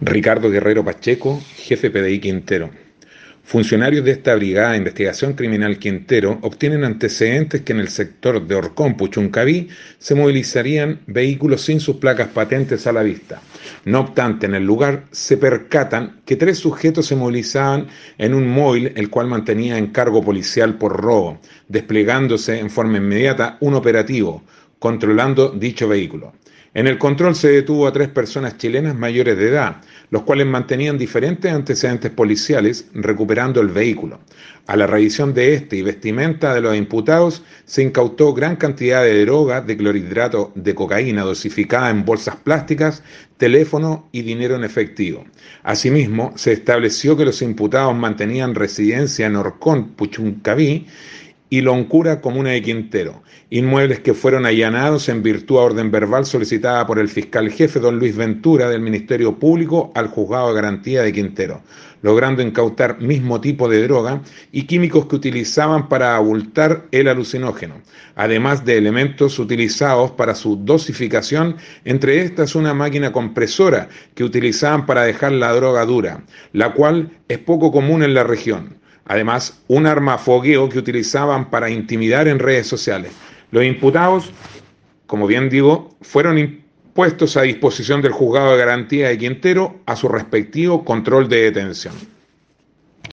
Ricardo Guerrero Pacheco, jefe PDI Quintero. Funcionarios de esta Brigada de Investigación Criminal Quintero obtienen antecedentes que en el sector de Orcón, Puchuncaví, se movilizarían vehículos sin sus placas patentes a la vista. No obstante, en el lugar se percatan que tres sujetos se movilizaban en un móvil el cual mantenía en cargo policial por robo, desplegándose en forma inmediata un operativo, controlando dicho vehículo. En el control se detuvo a tres personas chilenas mayores de edad, los cuales mantenían diferentes antecedentes policiales, recuperando el vehículo. A la revisión de este y vestimenta de los imputados, se incautó gran cantidad de droga de clorhidrato de cocaína dosificada en bolsas plásticas, teléfono y dinero en efectivo. Asimismo, se estableció que los imputados mantenían residencia en Orcón, Puchuncaví, y Loncura, comuna de Quintero, inmuebles que fueron allanados en virtud a orden verbal solicitada por el fiscal jefe don Luis Ventura del Ministerio Público al juzgado de garantía de Quintero, logrando incautar mismo tipo de droga y químicos que utilizaban para abultar el alucinógeno, además de elementos utilizados para su dosificación, entre estas una máquina compresora que utilizaban para dejar la droga dura, la cual es poco común en la región. Además, un arma fogueo que utilizaban para intimidar en redes sociales. Los imputados, como bien digo, fueron puestos a disposición del juzgado de garantía de Quintero a su respectivo control de detención.